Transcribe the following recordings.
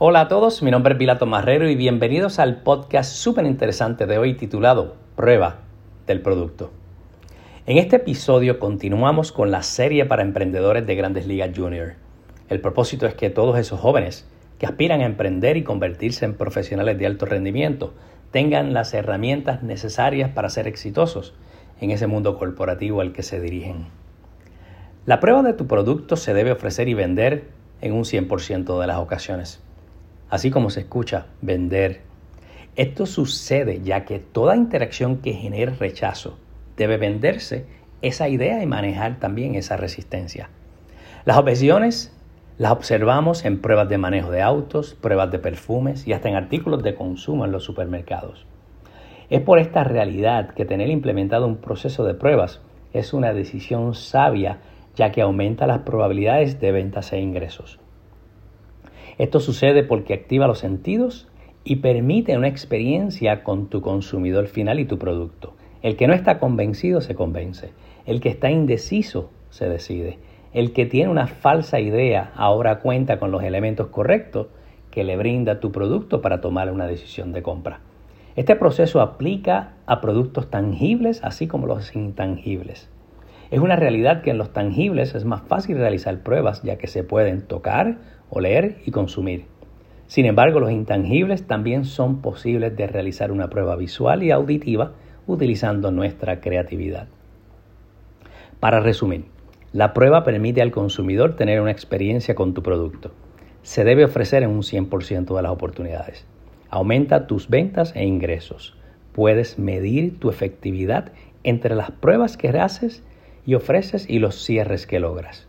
Hola a todos, mi nombre es Pilato Marrero y bienvenidos al podcast súper interesante de hoy titulado Prueba del Producto. En este episodio continuamos con la serie para emprendedores de Grandes Ligas Junior. El propósito es que todos esos jóvenes que aspiran a emprender y convertirse en profesionales de alto rendimiento tengan las herramientas necesarias para ser exitosos en ese mundo corporativo al que se dirigen. La prueba de tu producto se debe ofrecer y vender en un 100% de las ocasiones. Así como se escucha, vender. Esto sucede ya que toda interacción que genere rechazo debe venderse esa idea y manejar también esa resistencia. Las objeciones las observamos en pruebas de manejo de autos, pruebas de perfumes y hasta en artículos de consumo en los supermercados. Es por esta realidad que tener implementado un proceso de pruebas es una decisión sabia ya que aumenta las probabilidades de ventas e ingresos. Esto sucede porque activa los sentidos y permite una experiencia con tu consumidor final y tu producto. El que no está convencido se convence. El que está indeciso se decide. El que tiene una falsa idea ahora cuenta con los elementos correctos que le brinda tu producto para tomar una decisión de compra. Este proceso aplica a productos tangibles así como los intangibles. Es una realidad que en los tangibles es más fácil realizar pruebas ya que se pueden tocar, oler y consumir. Sin embargo, los intangibles también son posibles de realizar una prueba visual y auditiva utilizando nuestra creatividad. Para resumir, la prueba permite al consumidor tener una experiencia con tu producto. Se debe ofrecer en un 100% de las oportunidades. Aumenta tus ventas e ingresos. Puedes medir tu efectividad entre las pruebas que haces y ofreces y los cierres que logras.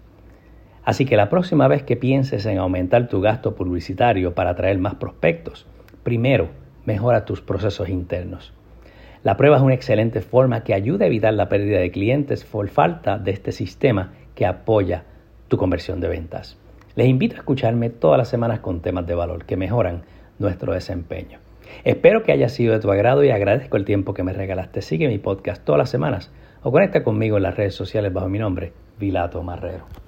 Así que la próxima vez que pienses en aumentar tu gasto publicitario para atraer más prospectos, primero mejora tus procesos internos. La prueba es una excelente forma que ayuda a evitar la pérdida de clientes por falta de este sistema que apoya tu conversión de ventas. Les invito a escucharme todas las semanas con temas de valor que mejoran nuestro desempeño. Espero que haya sido de tu agrado y agradezco el tiempo que me regalaste. Sigue mi podcast todas las semanas o conecta conmigo en las redes sociales bajo mi nombre, Vilato Marrero.